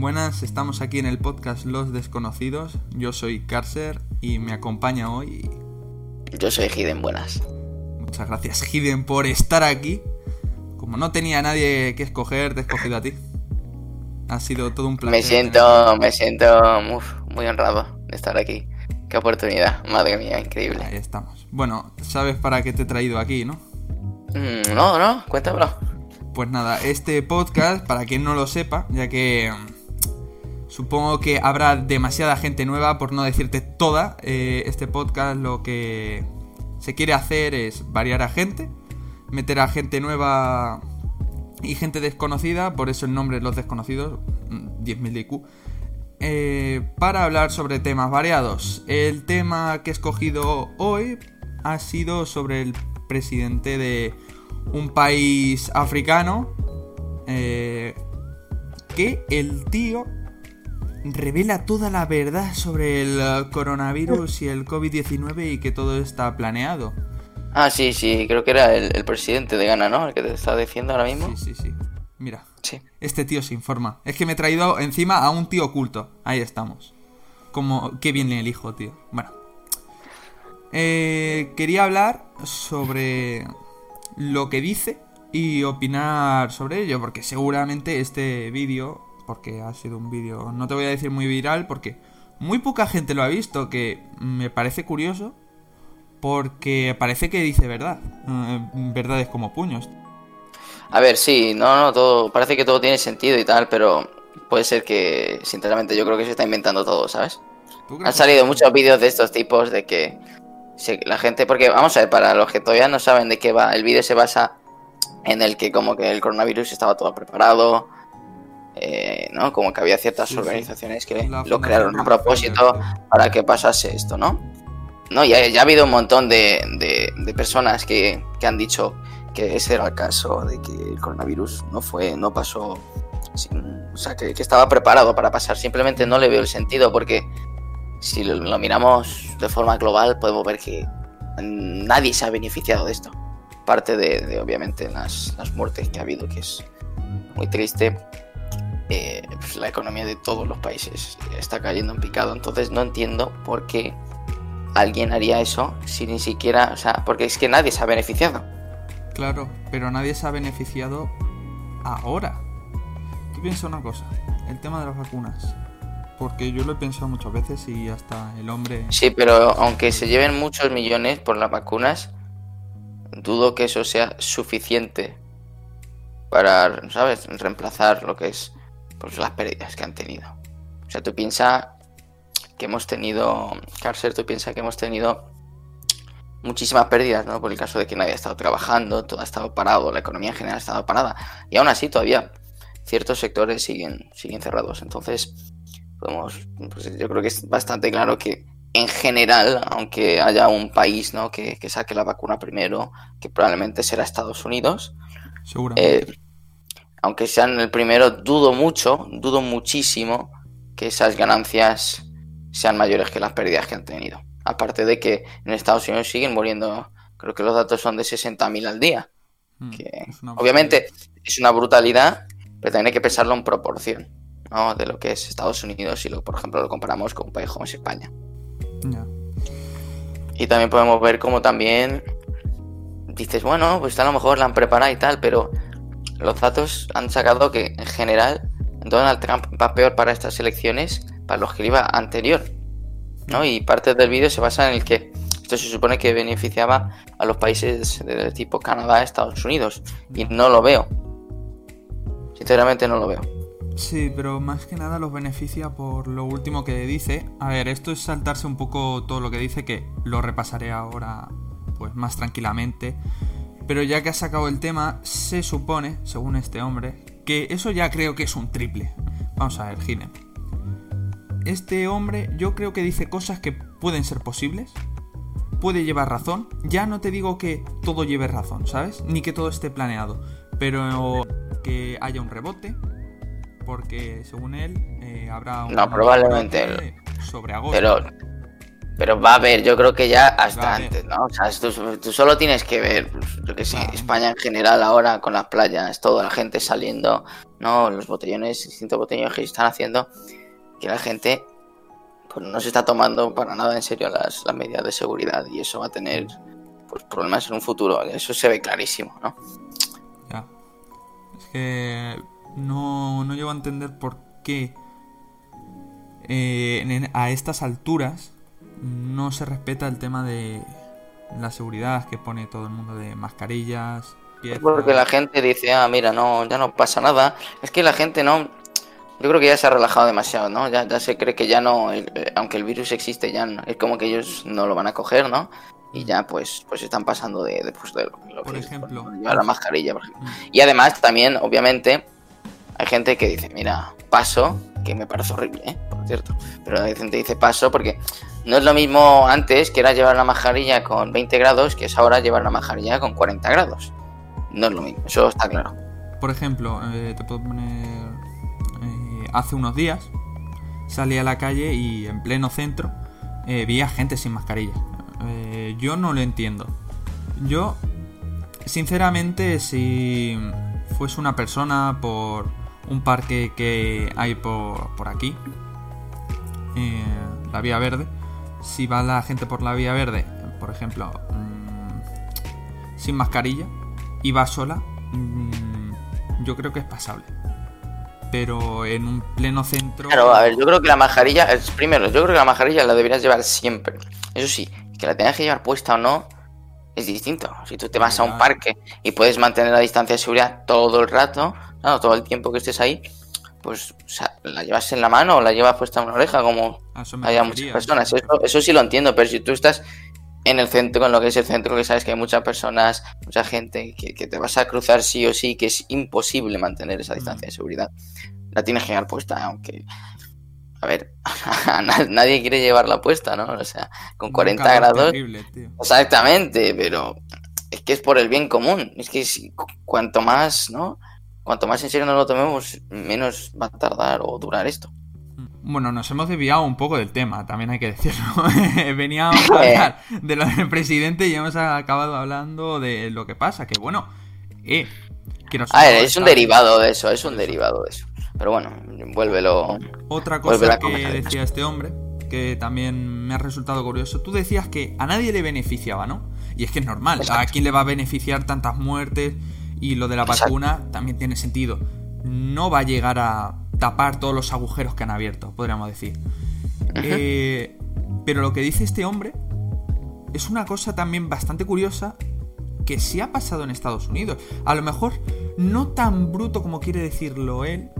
Buenas, estamos aquí en el podcast Los Desconocidos. Yo soy Carser y me acompaña hoy. Yo soy Hiden, buenas. Muchas gracias, Hiden, por estar aquí. Como no tenía nadie que escoger, te he escogido a ti. Ha sido todo un placer. Me siento, me siento muy honrado de estar aquí. Qué oportunidad, madre mía, increíble. Ahí estamos. Bueno, sabes para qué te he traído aquí, ¿no? Mm, no, no, cuéntamelo. Pues nada, este podcast, para quien no lo sepa, ya que supongo que habrá demasiada gente nueva, por no decirte toda, eh, este podcast lo que se quiere hacer es variar a gente, meter a gente nueva y gente desconocida, por eso el nombre Los Desconocidos, 10.000 mm, de IQ, eh, para hablar sobre temas variados. El tema que he escogido hoy ha sido sobre el presidente de un país africano eh, que el tío revela toda la verdad sobre el coronavirus y el COVID-19 y que todo está planeado. Ah, sí, sí, creo que era el, presidente de Ghana, ¿no? El que te está diciendo ahora mismo. Sí, sí, sí. Mira, sí. este tío se informa. Es que me he traído encima a un tío oculto. Ahí estamos. Como, qué bien le elijo, tío. Bueno. Eh, quería hablar sobre lo que dice y opinar sobre ello, porque seguramente este vídeo, porque ha sido un vídeo, no te voy a decir muy viral, porque muy poca gente lo ha visto, que me parece curioso, porque parece que dice verdad, eh, verdades como puños. A ver, sí, no, no, todo, parece que todo tiene sentido y tal, pero puede ser que, sinceramente, yo creo que se está inventando todo, ¿sabes? Han salido muchos vídeos de estos tipos de que la gente, porque vamos a ver, para los que todavía no saben de qué va, el vídeo se basa en el que como que el coronavirus estaba todo preparado, eh, ¿no? Como que había ciertas organizaciones que lo crearon a propósito para que pasase esto, ¿no? No, ya, ya ha habido un montón de, de, personas que, que, han dicho que ese era el caso, de que el coronavirus no fue, no pasó, o sea, que, que estaba preparado para pasar. Simplemente no le veo el sentido porque si lo, miramos de forma global, podemos ver que nadie se ha beneficiado de esto. Parte de, obviamente, las, muertes que ha habido, que es muy triste. Eh, pues la economía de todos los países está cayendo en picado. Entonces no entiendo por qué alguien haría eso si ni siquiera, o sea, porque es que nadie se ha beneficiado. Claro, pero nadie se ha beneficiado ahora. Tú piensa una cosa, el tema de las vacunas porque yo lo he pensado muchas veces y hasta el hombre... Sí, pero aunque se lleven muchos millones por las vacunas, dudo que eso sea suficiente para, ¿sabes?, reemplazar lo que es pues, las pérdidas que han tenido. O sea, tú piensas que hemos tenido, Carcer, tú piensas que hemos tenido muchísimas pérdidas, ¿no? Por el caso de que nadie ha estado trabajando, todo ha estado parado, la economía en general ha estado parada. Y aún así todavía ciertos sectores siguen, siguen cerrados. Entonces, pues yo creo que es bastante claro que en general, aunque haya un país ¿no? que, saque la vacuna primero, que probablemente será Estados Unidos, eh, aunque sean el primero, dudo mucho, dudo muchísimo que esas ganancias sean mayores que las pérdidas que han tenido. Aparte de que en Estados Unidos siguen muriendo, creo que los datos son de 60.000 al día. Hmm, que obviamente es una brutalidad, pero también hay que pensarlo en proporción de lo que es Estados Unidos y lo, por ejemplo, lo comparamos con un país como es España. Y también podemos ver cómo también dices, bueno, pues a lo mejor la han preparado y tal, pero los datos han sacado que en general Donald Trump va peor para estas elecciones para los que iba anterior. ¿no? Y parte del vídeo se basa en el que esto se supone que beneficiaba a los países de tipo Canadá, Estados Unidos. Y no lo veo. Sinceramente no lo veo. Sí, pero más que nada los beneficia por lo último que dice. A ver, esto es saltarse un poco todo lo que dice, que lo repasaré ahora pues más tranquilamente. Pero ya que ha sacado el tema, se supone, según este hombre, que eso ya creo que es un triple. Vamos a ver, Gine. Este hombre yo creo que dice cosas que pueden ser posibles, puede llevar razón. Ya no te digo que todo lleve razón, ¿sabes? Ni que todo esté planeado. Pero que haya un rebote, porque según él eh, habrá un no probablemente sobre agosto pero pero va a haber yo creo que ya hasta antes no o sea tú, solo tienes que ver pues, yo que sé España en general ahora con las playas toda la gente saliendo ¿no? Los botellones, distintos botellones que están haciendo, que la gente pues no se está tomando para nada en serio las, las medidas de seguridad y eso va a tener pues, problemas en un futuro. Eso se ve clarísimo, ¿no? Ya. Es que no, no llego a entender por qué eh, en- a estas alturas no se respeta el tema de la seguridad que pone todo el mundo de mascarillas. piezas. Porque la gente dice, ah, mira, no, ya no pasa nada. Es que la gente no. Yo creo que ya se ha relajado demasiado, ¿no? Ya, ya se cree que ya no, el- eh, aunque el virus existe, ya no- es como que ellos no lo van a coger, ¿no? Y ya pues, pues están pasando de, de, pues, de lo, lo Por que es, ejemplo. pues, la mascarilla, por ejemplo. Mm. Y además también, obviamente, hay gente que dice, mira, paso, que me parece horrible, ¿eh? Por cierto. Pero hay gente dice paso porque no es lo mismo antes que era llevar la mascarilla con 20 grados que es ahora llevar la mascarilla con 40 grados. No es lo mismo, eso está claro. Por ejemplo, eh, te puedo poner. eh, hace unos días salí a la calle y en pleno centro eh, vi a gente sin mascarilla. Yo no lo entiendo. Yo, sinceramente, si fuese una persona por un parque que hay por, por aquí, eh, la vía verde, si va la gente por la vía verde, por ejemplo, mm, sin mascarilla, y va sola, mm, yo creo que es pasable. Pero en un pleno centro. Claro, a ver, yo creo que la mascarilla, es, primero, yo creo que la mascarilla la deberías llevar siempre. Eso sí, que la tengas que llevar puesta o no, es distinto. Si tú te vas a un parque y puedes mantener la distancia de seguridad todo el rato, claro, todo el tiempo que estés ahí, pues o sea, la llevas en la mano o la llevas puesta en una oreja, como a eso me haya refería, muchas personas. Eso, eso sí lo entiendo, pero si tú estás en el centro, en lo que es el centro, que sabes que hay muchas personas, mucha gente, que, que te vas a cruzar sí o sí, que es imposible mantener esa distancia de seguridad, la tienes que llevar puesta, aunque... A ver, na- nadie quiere llevarla puesta, ¿no? O sea, con Un 40 calor grados... terrible, tío. Exactamente, pero es que es por el bien común. Es que si- cuanto más, ¿no? Cuanto más en serio nos lo tomemos, menos va a tardar o durar esto. Bueno, nos hemos desviado un poco del tema, también hay que decirlo. Veníamos a hablar de lo del presidente y hemos acabado hablando de lo que pasa, que bueno, eh, que nos A ver, es un derivado de eso, es un derivado de eso. Pero bueno, vuélvelo. Otra cosa que decía este hombre, que también me ha resultado curioso, tú decías que a nadie le beneficiaba, ¿no? Y es que es normal, ¿a quién le va a beneficiar tantas muertes? Y lo de la Exacto. vacuna también tiene sentido. No va a llegar a tapar todos los agujeros que han abierto, podríamos decir. Eh, pero lo que dice este hombre es una cosa también bastante curiosa que sí ha pasado en Estados Unidos. A lo mejor no tan bruto como quiere decirlo él,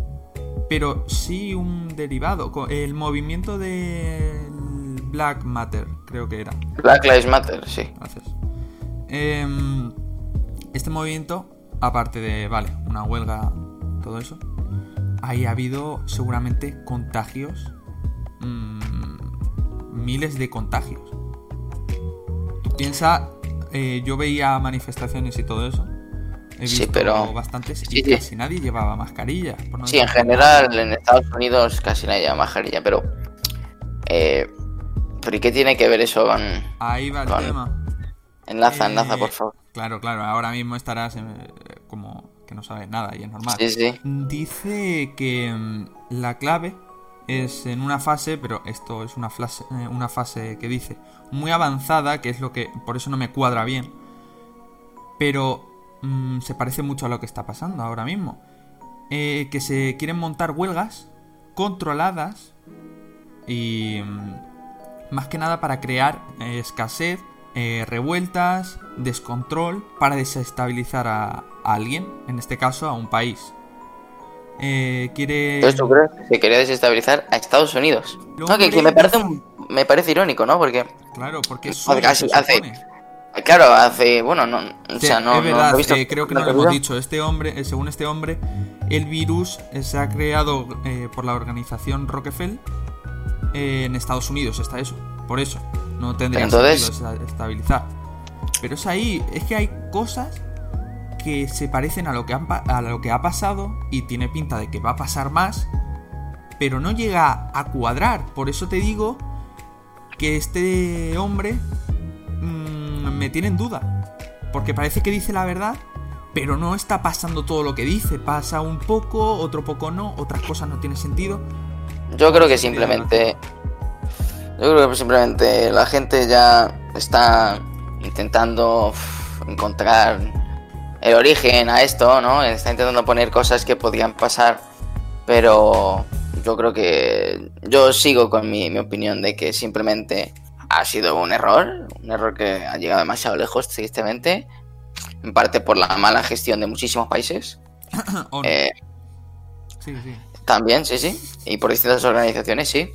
pero sí un derivado. El movimiento del Black Matter, creo que era. Black Lives Matter, sí. Gracias. Em, este movimiento, aparte de, vale, una huelga, todo eso, ahí ha habido seguramente contagios, mm, miles de contagios. Tú piensa, eh, yo veía manifestaciones y todo eso. He Sí, visto pero- bastantes sí, y sí. casi nadie llevaba mascarilla. por no Sí, en general en Estados Unidos casi nadie lleva mascarilla, pero. Eh, ¿Pero y qué tiene que ver eso con.? Ahí va el Con- tema. Enlaza, Eh, enlaza, por favor. Claro, claro, ahora mismo estarás eh, como que no sabes nada y es normal. Sí, sí. Dice que mm, la clave es en una fase, pero esto es una fase, eh, una fase que dice muy avanzada, que es lo que por eso no me cuadra bien. Pero mm, se parece mucho a lo que está pasando ahora mismo. Eh, que se quieren montar huelgas controladas y mm, más que nada para crear eh, escasez, eh, revueltas, descontrol, para desestabilizar a, a alguien, en este caso a un país. Eh, quiere... Entonces, ¿tú crees que se quería desestabilizar a Estados Unidos? No, que, que me parece un- me parece irónico, ¿no? Porque, Claro, porque es Porque suyo, hace- hace- claro, hace. Bueno, no. O Sí, sea, no. es no verdad, lo he visto eh, creo que no lo hemos dicho. Este hombre, eh, según este hombre, el virus se ha creado eh, por la organización Rockefeller en Estados Unidos, está eso. Por eso, no tendría entonces- sentido estabilizar. Pero es ahí, es que hay cosas que se parecen a lo que, han a lo que ha pasado y tiene pinta de que va a pasar más, pero no llega a cuadrar. Por eso te digo que este hombre mm, me tiene en duda. Porque parece que dice la verdad, pero no está pasando todo lo que dice. Pasa un poco, otro poco no, otras cosas no tienen sentido. Yo creo que simplemente. Yo creo que simplemente la gente ya está intentando encontrar el origen a esto, ¿no? Está intentando poner cosas que podían pasar, pero yo creo que yo sigo con mi, mi opinión de que simplemente ha sido un error, un error que ha llegado demasiado lejos, tristemente, en parte por la mala gestión de muchísimos países. Eh, Sí, sí. También, sí, sí. Y por distintas organizaciones, sí.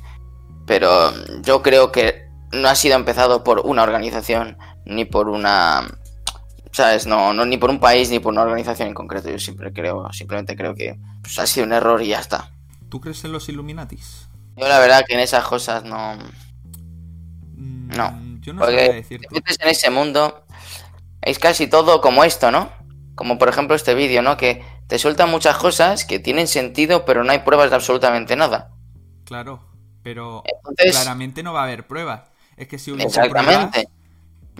Pero yo creo que no ha sido empezado por una organización ni por una. ¿Sabes? No, no ni por un país ni por una organización en concreto. Yo siempre creo, simplemente creo que pues, ha sido un error y ya está. ¿Tú crees en los Illuminatis? Yo la verdad que en esas cosas no. Mm, No, Yo no Porque decirte. te metes en ese mundo. Es casi todo como esto, ¿no? Como por ejemplo este vídeo, ¿no? Que te sueltan muchas cosas que tienen sentido, pero no hay pruebas de absolutamente nada. Claro, pero Entonces- claramente no va a haber pruebas. Es que si hubiese pruebas, Exactamente.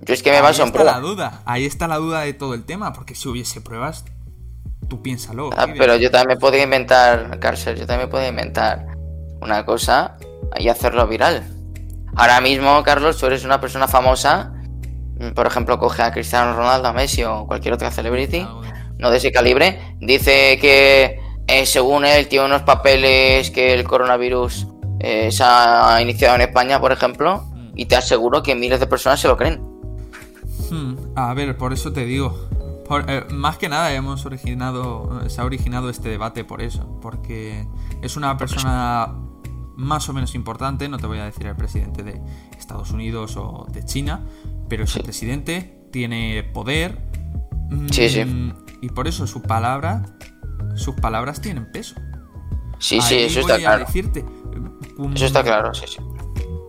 Yo es que me ahí baso en está la pruebas. duda. Ahí está la duda de todo el tema, porque si hubiese pruebas, tú piénsalo. Ah, pero yo también podría inventar, Carcer, yo también podría inventar una cosa y hacerlo viral. Ahora mismo, Carlos, tú eres una persona famosa. mm, Por ejemplo, coge a Cristiano Ronaldo, a Messi o cualquier otra celebrity, no de ese calibre. Dice que eh, según él tiene unos papeles que el coronavirus eh, se ha iniciado en España, por ejemplo, y te aseguro que miles de personas se lo creen. Hmm, A ver, por eso te digo. Por- eh, más que nada hemos originado, se ha originado este debate por eso, porque es una persona más o menos importante, no te voy a decir el presidente de Estados Unidos o de China, pero es el Sí. presidente, tiene poder, mm, Sí, sí. y por eso su palabra, sus palabras tienen peso. Sí, sí, eso voy está a claro. decirte, un, Eso está claro, sí, sí.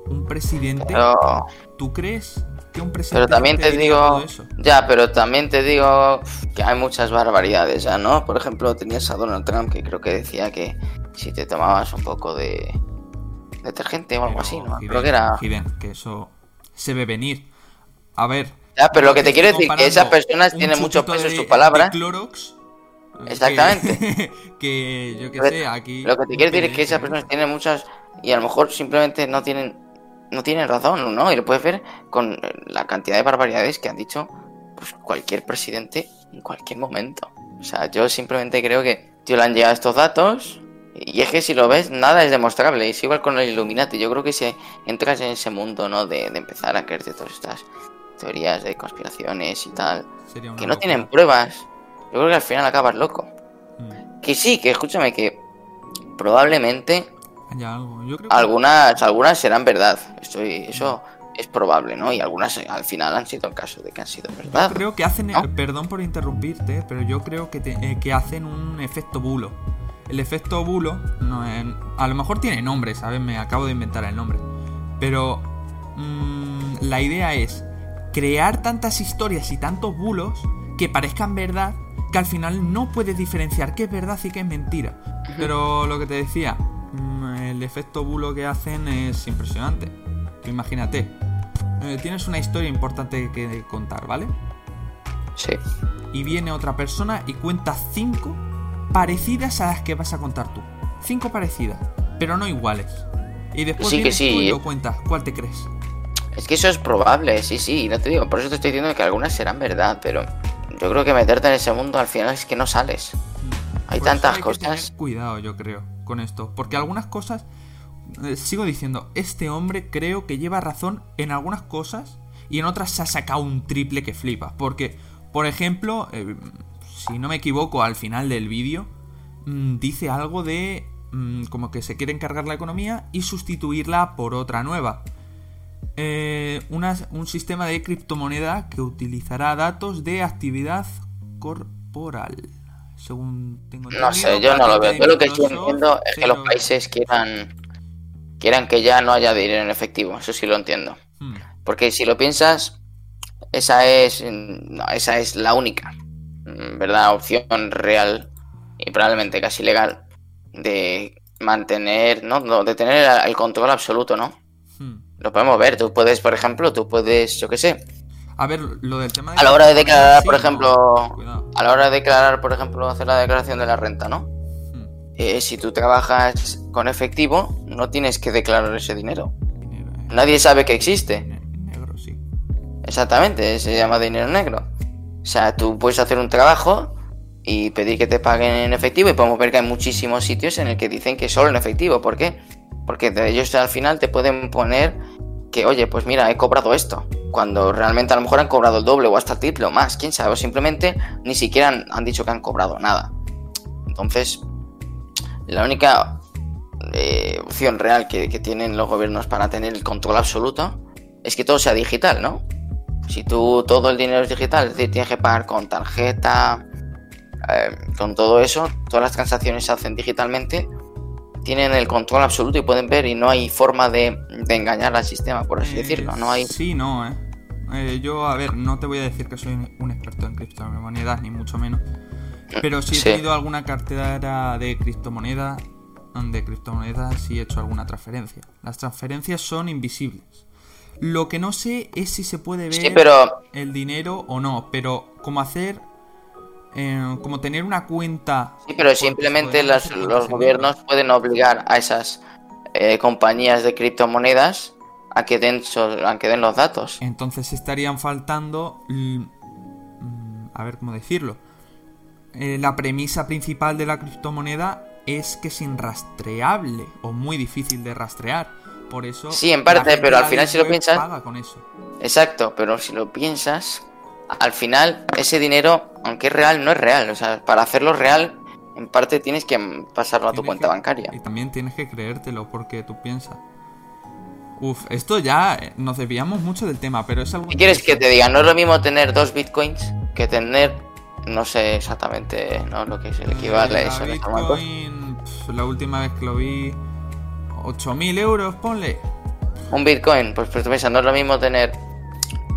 un presidente, Pero... ¿tú crees que un presidente Pero también te digo, eso? ya, pero también te digo que hay muchas barbaridades, ya, ¿no? Por ejemplo, tenías a Donald Trump que creo que decía que si te tomabas un poco de detergente o algo Pero, así, ¿no? Creo que era... Hiden, que eso se ve venir. A ver. Ya, pero lo que te quiero decir, que comparando esas personas tienen mucho peso en de- su palabra. de Clorox, eh, Exactamente. Que, que yo que que- sé, aquí. Lo que te quiero decir es que esas personas tienen muchas y a lo mejor simplemente no tienen no tienen razón, ¿no? Y lo puedes ver con la cantidad de barbaridades que han dicho pues cualquier presidente en cualquier momento. O sea, yo simplemente creo que tío le han llegado estos datos y es que si lo ves nada es demostrable. Es igual con el Illuminati. Yo creo que si entras en ese mundo, ¿no? De, de empezar a creerte todas estas teorías de conspiraciones y tal, que no locura. tienen pruebas, yo creo que al final acabas loco. Mm, Que sí, que escúchame, que probablemente haya algo. Yo creo que- algunas, algunas serán verdad. Estoy, eso es probable, ¿no? Y algunas al final han sido el caso de que han sido verdad. Creo que hacen, ¿No? eh, perdón por interrumpirte, pero yo creo que, te- eh, que hacen un efecto bulo. El efecto bulo, no, eh, a lo mejor tiene nombre, ¿sabes? Me acabo de inventar el nombre. Pero mm, la idea es crear tantas historias y tantos bulos que parezcan verdad que al final no puedes diferenciar qué es verdad y qué es mentira. Pero lo que te decía, el efecto bulo que hacen es impresionante. Tú imagínate, eh, tienes una historia importante que contar, ¿vale? Sí. y viene otra persona y cuenta cinco parecidas a las que vas a contar tú. Cinco parecidas, pero no iguales. Y después Sí que vienes tú sí. y lo cuentas. ¿Cuál te crees? Es que eso es probable, sí, sí. No te digo, por eso te estoy diciendo que algunas serán verdad, pero yo creo que meterte en ese mundo al final es que no sales. Hay Por eso tantas que cosas. tener cuidado, yo creo, con esto. Porque algunas cosas. eh, sigo diciendo, este hombre creo que lleva razón en algunas cosas y en otras se ha sacado un triple que flipa. Porque, por ejemplo, eh, si no me equivoco, al final del vídeo mm, dice algo de mm, como que se quiere encargar la economía y sustituirla por otra nueva. Eh, un sistema de criptomoneda que utilizará datos de actividad corporal. Según tengo No sé, entendido, yo no lo veo. Yo lo que estoy entiendo es que los países quieran, quieran que ya no haya dinero en efectivo. Eso sí lo entiendo. Hmm, Porque si lo piensas, esa es, no, esa es la única, mm, ¿verdad? Opción real y probablemente casi legal de mantener, ¿no? No, De tener el, el control absoluto, ¿no? hmm. Lo podemos ver. Tú puedes, por ejemplo, tú puedes, yo qué sé, A ver, lo del tema de... A la hora de declarar, por ejemplo, cuidado. a la hora de declarar, por ejemplo, hacer la declaración de la renta, ¿no? Hmm, Eh, si tú trabajas con efectivo, no tienes que declarar ese dinero. dinero, eh, Nadie sabe que existe. ne- negro, sí. Exactamente, se llama dinero negro. O sea, tú puedes hacer un trabajo y pedir que te paguen en efectivo y podemos ver que hay muchísimos sitios en el que dicen que solo en efectivo. ¿Por qué? Porque de ellos al final te pueden poner que, oye, pues mira, he cobrado esto. Cuando realmente a lo mejor han cobrado el doble o hasta el triple o más, quién sabe. O simplemente ni siquiera han, dicho que han cobrado nada. Entonces, la única eh, opción real que, que tienen los gobiernos para tener el control absoluto es que todo sea digital, ¿no? Si tú todo el dinero es digital, es decir, tienes que pagar con tarjeta, eh, con todo eso, todas las transacciones se hacen digitalmente, tienen el control absoluto y pueden ver y no hay forma de, de engañar al sistema, por así Eh, decirlo. No hay... Sí, no, eh. Eh, Yo, a ver, no te voy a decir que soy un experto en criptomonedas, ni mucho menos. Pero sí he Sí. tenido alguna cartera de criptomonedas, de criptomonedas y he hecho alguna transferencia. Las transferencias son invisibles. Lo que no sé es si se puede ver Sí, pero el dinero o no, pero cómo hacer, eh, como tener una cuenta. Sí, pero simplemente los gobiernos pueden obligar a esas eh, compañías de criptomonedas a que den, a que den los datos. Entonces estarían faltando. mm, A ver cómo decirlo. Eh, la premisa principal de la criptomoneda es que es inrastreable o muy difícil de rastrear. Por eso. Sí, en parte, pero al final si lo piensas- paga con eso. Exacto, pero si lo piensas, al final ese dinero, aunque es real, no es real. O sea, para hacerlo real, en parte tienes que pasarlo a tu cuenta que- bancaria. Y también tienes que creértelo porque tú piensas. Uf, esto ya eh, nos desviamos mucho del tema, pero es algo. ¿Qué quieres que te diga? No es lo mismo tener dos bitcoins que tener, no sé exactamente ¿no? lo que es el equivale a Eh, eso en estos momentos. Bitcoin, pf, la última vez que lo vi, 8.000 euros, ponle. Un bitcoin, pues, pues tú piensas, no es lo mismo tener,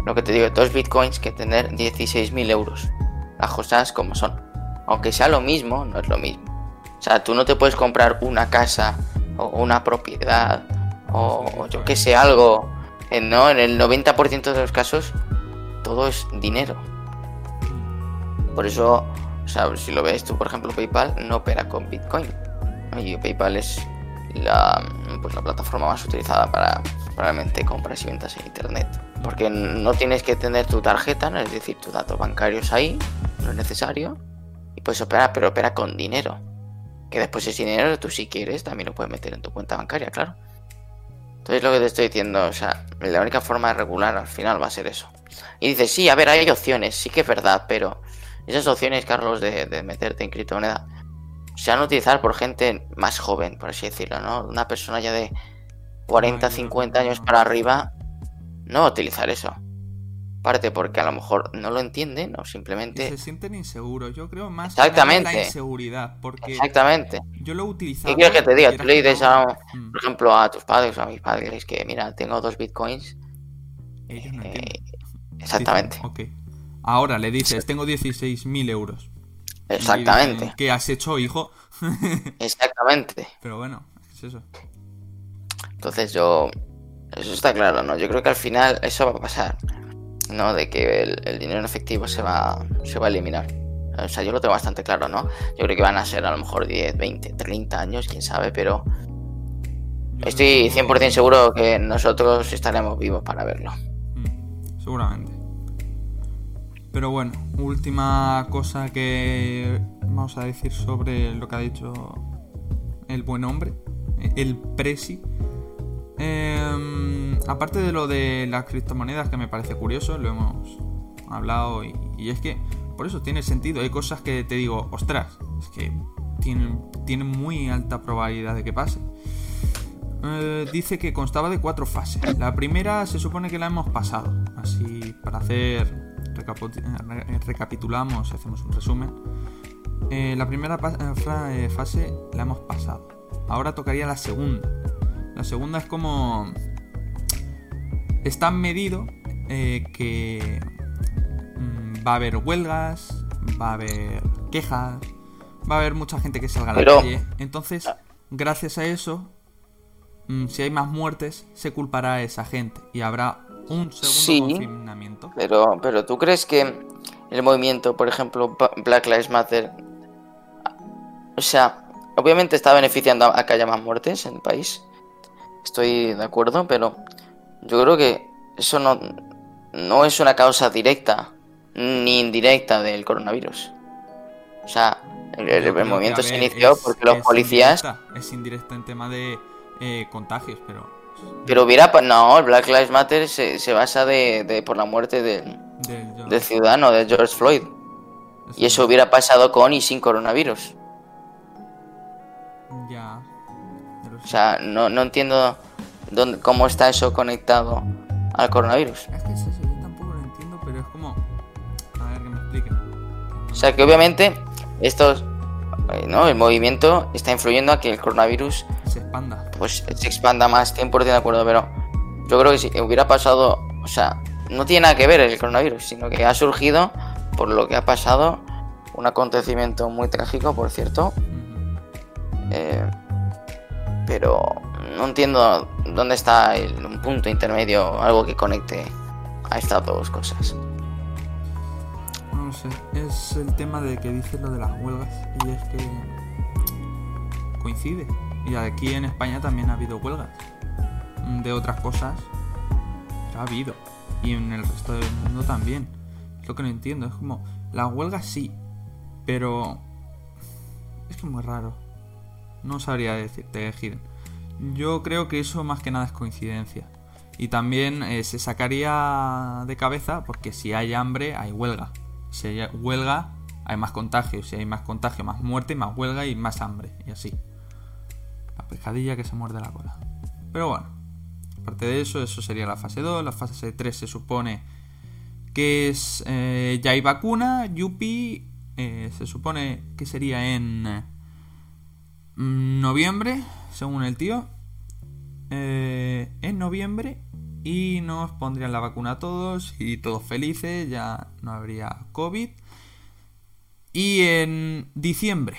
lo que te digo, dos bitcoins que tener 16.000 euros. Las cosas como son. Aunque sea lo mismo, no es lo mismo. O sea, tú no te puedes comprar una casa o una propiedad o, yo que sé, algo. No, en el 90% de los casos todo es dinero. Por eso, o sea, si lo ves tú, por ejemplo, PayPal no opera con Bitcoin. Y PayPal es la, pues, la plataforma más utilizada para probablemente compras y ventas en Internet. Porque no tienes que tener tu tarjeta, ¿no? es decir, tus datos bancarios ahí, no es necesario. Y puedes operar, pero opera con dinero. Que después ese dinero, tú si quieres, también lo puedes meter en tu cuenta bancaria, claro. Entonces lo que te estoy diciendo, o sea, la única forma de regular al final va a ser eso. Y dices, sí, a ver, hay opciones, sí que es verdad, pero esas opciones, Carlos, de, de meterte en criptomoneda, se van a utilizar por gente más joven, por así decirlo, ¿no? Una persona ya de 40, Ay, yo 50 no. años para arriba no va a utilizar eso. Parte porque a lo mejor no lo entienden o Y simplemente... se sienten inseguros. Yo creo más que Exactamente. la inseguridad. Porque Exactamente. yo lo he utilizado. ¿Qué quieres que te diga? Tú le que dices a, Mm, por ejemplo, a tus padres o a mis padres que, mira, tengo dos bitcoins. Ellos no eh, exactamente. Dicen. Ahora le dices, tengo 16.000 euros. Exactamente. dicen, ¿Qué has hecho, hijo? Exactamente. Pero bueno, es eso. Entonces yo... Eso está claro, ¿no? Yo creo que al final eso va a pasar. ¿No? De que el, el dinero en efectivo se va, se va a eliminar. O sea, yo lo tengo bastante claro, ¿no? Yo creo que van a ser a lo mejor 10, 20, 30 años, quién sabe, pero estoy creo- 100% seguro que nosotros estaremos vivos para verlo. Mm, seguramente. Pero bueno, última cosa que vamos a decir sobre lo que ha dicho el buen hombre, el Presi. Em, aparte de lo de las criptomonedas, que me parece curioso, lo hemos hablado y, y es que por eso tiene sentido. Hay cosas que te digo, ostras, es que tienen, muy alta probabilidad de que pase. Eh, dice que constaba de cuatro fases. La primera se supone que la hemos pasado. Así, para hacer. Recapu- eh, recapitulamos, hacemos un resumen. Eh, la primera eh, eh, fase la hemos pasado. Ahora tocaría la segunda. La segunda es como. Está medido eh, que mm, va a haber huelgas, va a haber quejas, va a haber mucha gente que salga a la Pero- calle. Entonces, gracias a eso, mm, si hay más muertes, se culpará a esa gente y habrá un segundo Sí. confinamiento. Pero, pero ¿tú crees que el movimiento, por ejemplo, Black Lives Matter, o sea, obviamente está beneficiando a que haya más muertes en el país? Estoy de acuerdo, pero yo creo que eso no, no es una causa directa ni indirecta del coronavirus. O sea, el, movimiento se inició es- porque los es policías... indirecta, es indirecta en tema de eh, contagios, pero. Pero hubiera... No, el Black Lives Matter se, se basa de, de- por la muerte del, del ciudadano, de George Floyd. Y eso hubiera pasado con y sin coronavirus. Ya. O sea, no, no entiendo dónde, cómo está eso conectado al coronavirus. Es que es eso, yo tampoco lo entiendo, pero es como. A ver que me expliquen. O sea, que obviamente estos, ¿no? El movimiento está influyendo a que el coronavirus Se expanda. pues se expanda más, 100% de acuerdo, pero yo creo que si hubiera pasado, o sea, no tiene nada que ver el coronavirus, sino que ha surgido por lo que ha pasado, un acontecimiento muy trágico, por cierto. Eh, pero no entiendo dónde está el, un punto intermedio, algo que conecte a estas dos cosas. Es el tema de que dices lo de las huelgas. Y es que. coincide. Y aquí en España también ha habido huelgas. De otras cosas. Ha habido. Y en el resto del mundo también. Es lo que no entiendo. Es como. Las huelgas sí. Pero. Es que es muy raro. No sabría decirte, Hidden. Yo creo que eso más que nada es coincidencia. Y también eh, se sacaría de cabeza porque si hay hambre hay huelga. Si hay huelga hay más contagio. Si hay más contagio, más muerte, más huelga y más hambre. Y así. La pescadilla que se muerde la cola. Pero bueno. Aparte de eso, eso sería la fase 2. La fase 3 se supone que es... eh, ya hay vacuna. Yupi. eh, se supone que sería en... mm, noviembre, según el tío. Eh, en noviembre y nos pondrían la vacuna a todos y todos felices, ya no habría COVID. Y en diciembre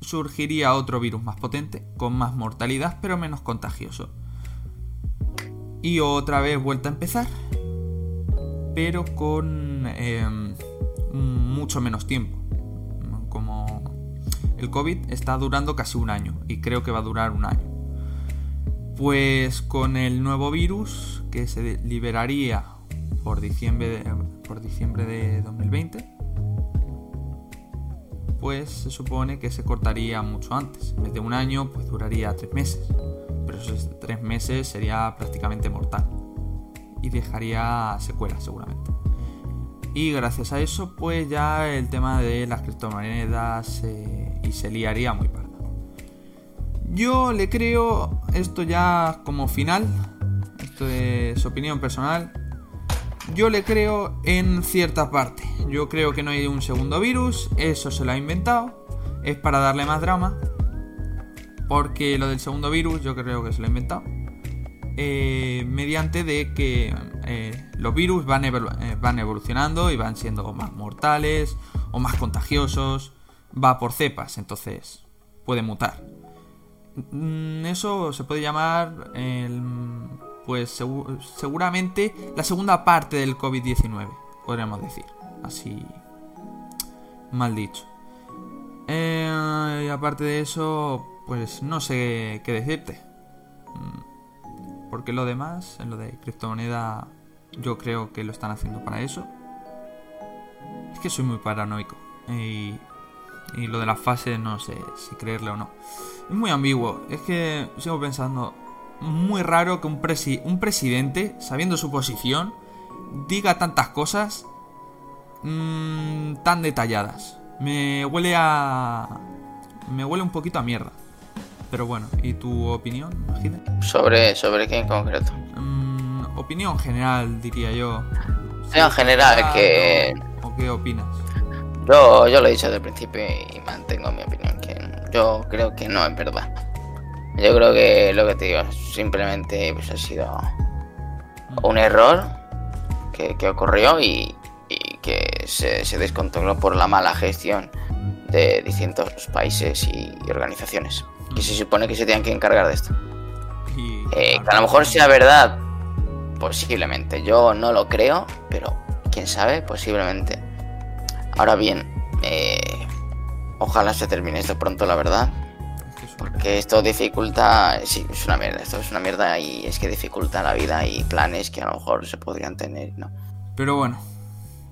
surgiría otro virus más potente, con más mortalidad, pero menos contagioso. Y otra vez vuelta a empezar, pero con em, mucho menos tiempo. Como el COVID está durando casi un año y creo que va a durar un año. Pues con el nuevo virus que se liberaría por diciembre de, por diciembre de 2020, pues se supone que se cortaría mucho antes. En vez de un año, pues duraría tres meses. Pero esos tres meses sería prácticamente mortal. Y dejaría secuelas seguramente. Y gracias a eso, pues ya el tema de las criptomonedas eh, y se liaría muy parda. Yo le creo esto ya como final. Esto es opinión personal. Yo le creo en cierta parte. Yo creo que no hay un segundo virus. Eso se lo ha inventado. Es para darle más drama. Porque lo del segundo virus yo creo que se lo ha inventado. Eh, mediante de que eh, los virus van, eh, van evolucionando y van siendo más mortales o más contagiosos. Va por cepas, entonces puede mutar. Mm, Eso se puede llamar el, pues segu- seguramente la segunda parte del COVID-19, podríamos decir. Así mal dicho. Eh, y aparte de eso, pues no sé qué decirte. Mm, Porque lo demás, en lo de criptomoneda, yo creo que lo están haciendo para eso. Es que soy muy paranoico. Y, y lo de las fases, no sé si creerle o no. Es muy ambiguo. Es que sigo pensando. Muy raro que un, presi- un presidente, sabiendo su posición, diga tantas cosas mm, tan detalladas. Me huele a. Me huele un poquito a mierda. Pero bueno, ¿y tu opinión, Hide? ¿Sobre, sobre qué en concreto? Mm, opinión general, diría yo. En general, que. ¿O qué opinas? Yo, yo lo he dicho desde el principio y mantengo mi opinión, que yo creo que no es verdad. Yo creo que lo que te digo, simplemente pues, ha sido un error que, que ocurrió y, y que se, se descontroló por la mala gestión de distintos países y, y organizaciones que se supone que se tienen que encargar de esto. Y, Eh, que a lo mejor sea verdad, Posiblemente. Yo no lo creo, pero quién sabe, posiblemente. Ahora bien, eh, ojalá se termine esto pronto, la verdad. Porque esto dificulta, sí, es una mierda, esto es una mierda y es que dificulta la vida y planes que a lo mejor se podrían tener, ¿no? Pero bueno,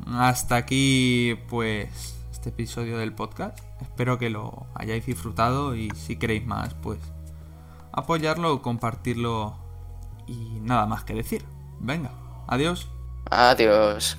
hasta aquí pues este episodio del podcast. Espero que lo hayáis disfrutado y si queréis más, pues apoyarlo, compartirlo y nada más que decir. Venga, adiós. Adiós.